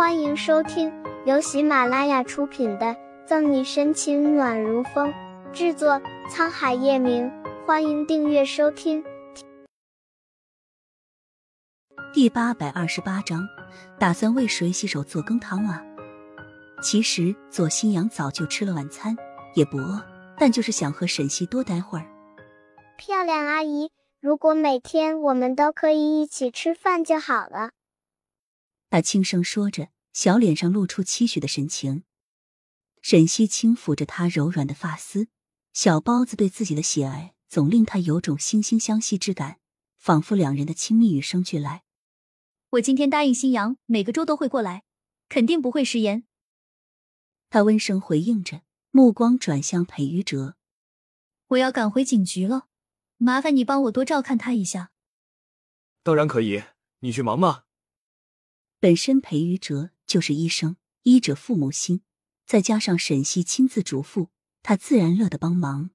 欢迎收听由喜马拉雅出品的《赠你深情暖如风》，制作沧海夜明。欢迎订阅收听。第八百二十八章，打算为谁洗手做羹汤啊？其实左新阳早就吃了晚餐，也不饿，但就是想和沈西多待会儿。漂亮阿姨，如果每天我们都可以一起吃饭就好了。他轻声说着，小脸上露出期许的神情。沈西轻抚着他柔软的发丝，小包子对自己的喜爱总令他有种惺惺相惜之感，仿佛两人的亲密与生俱来。我今天答应新阳，每个周都会过来，肯定不会食言。他温声回应着，目光转向裴玉哲：“我要赶回警局了，麻烦你帮我多照看他一下。”当然可以，你去忙吧。本身裴于哲就是医生，医者父母心，再加上沈西亲自嘱咐，他自然乐得帮忙。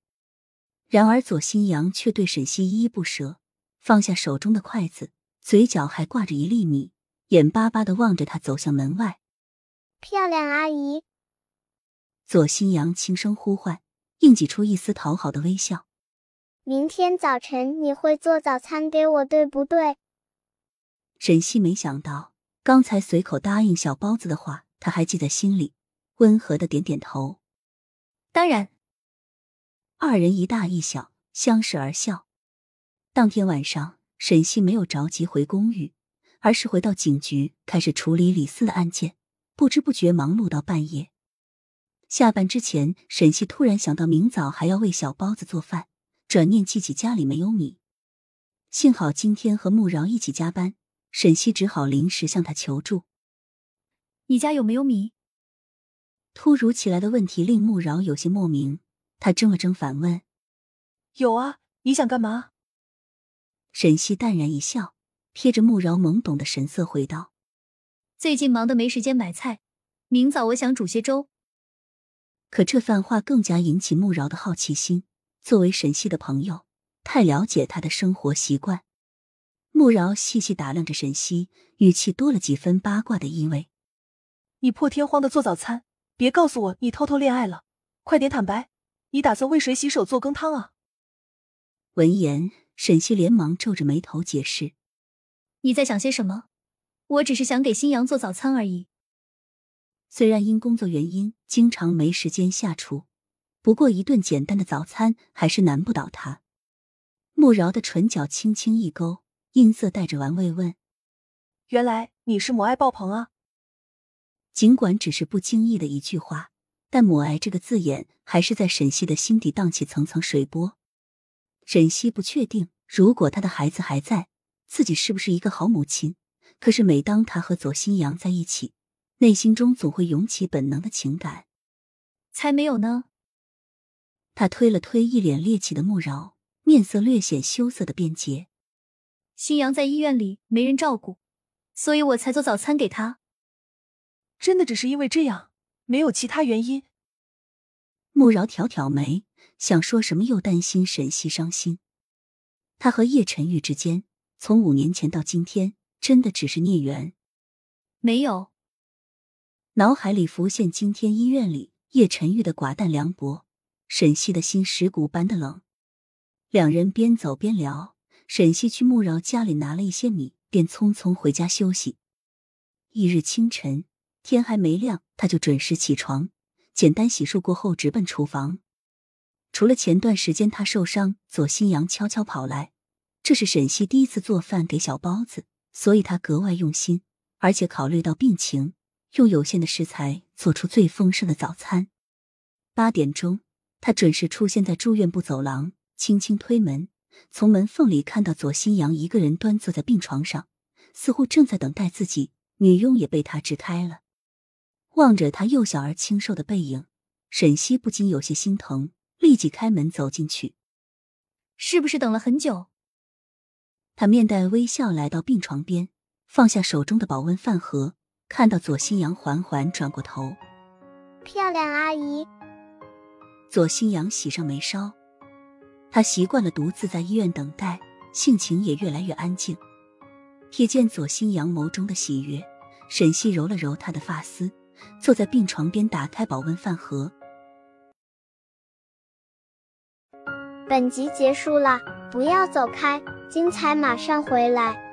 然而左新阳却对沈西依依不舍，放下手中的筷子，嘴角还挂着一粒米，眼巴巴的望着他走向门外。漂亮阿姨，左新阳轻声呼唤，硬挤出一丝讨好的微笑。明天早晨你会做早餐给我，对不对？沈西没想到。刚才随口答应小包子的话，他还记在心里，温和的点点头。当然，二人一大一小相视而笑。当天晚上，沈西没有着急回公寓，而是回到警局开始处理李四的案件，不知不觉忙碌到半夜。下班之前，沈西突然想到明早还要为小包子做饭，转念记起家里没有米，幸好今天和穆饶一起加班。沈西只好临时向他求助：“你家有没有米？”突如其来的问题令穆饶有些莫名，他怔了怔，反问：“有啊，你想干嘛？”沈西淡然一笑，瞥着穆饶懵懂的神色回道：“最近忙得没时间买菜，明早我想煮些粥。”可这番话更加引起穆饶的好奇心。作为沈西的朋友，太了解他的生活习惯。穆饶细细打量着沈西，语气多了几分八卦的意味。你破天荒的做早餐，别告诉我你偷偷恋爱了，快点坦白，你打算为谁洗手做羹汤啊？闻言，沈西连忙皱着眉头解释：“你在想些什么？我只是想给新阳做早餐而已。虽然因工作原因经常没时间下厨，不过一顿简单的早餐还是难不倒他。”穆饶的唇角轻轻一勾。音色带着玩味问：“原来你是母爱爆棚啊！”尽管只是不经意的一句话，但“母爱”这个字眼还是在沈西的心底荡起层层水波。沈西不确定，如果他的孩子还在，自己是不是一个好母亲？可是每当他和左新阳在一起，内心中总会涌起本能的情感。才没有呢！他推了推一脸猎奇的穆饶，面色略显羞涩的辩解。新阳在医院里没人照顾，所以我才做早餐给他。真的只是因为这样，没有其他原因。穆饶挑挑眉，想说什么又担心沈西伤心。他和叶晨玉之间，从五年前到今天，真的只是孽缘。没有，脑海里浮现今天医院里叶晨玉的寡淡凉薄，沈西的心石骨般的冷。两人边走边聊。沈西去穆饶家里拿了一些米，便匆匆回家休息。翌日清晨，天还没亮，他就准时起床，简单洗漱过后，直奔厨房。除了前段时间他受伤，左新阳悄悄跑来，这是沈西第一次做饭给小包子，所以他格外用心，而且考虑到病情，用有限的食材做出最丰盛的早餐。八点钟，他准时出现在住院部走廊，轻轻推门。从门缝里看到左新阳一个人端坐在病床上，似乎正在等待自己。女佣也被他支开了，望着他幼小而清瘦的背影，沈西不禁有些心疼，立即开门走进去。是不是等了很久？他面带微笑来到病床边，放下手中的保温饭盒，看到左新阳缓缓转过头。漂亮阿姨。左新阳喜上眉梢。他习惯了独自在医院等待，性情也越来越安静。瞥见左心阳眸中的喜悦，沈西揉了揉他的发丝，坐在病床边，打开保温饭盒。本集结束了，不要走开，精彩马上回来。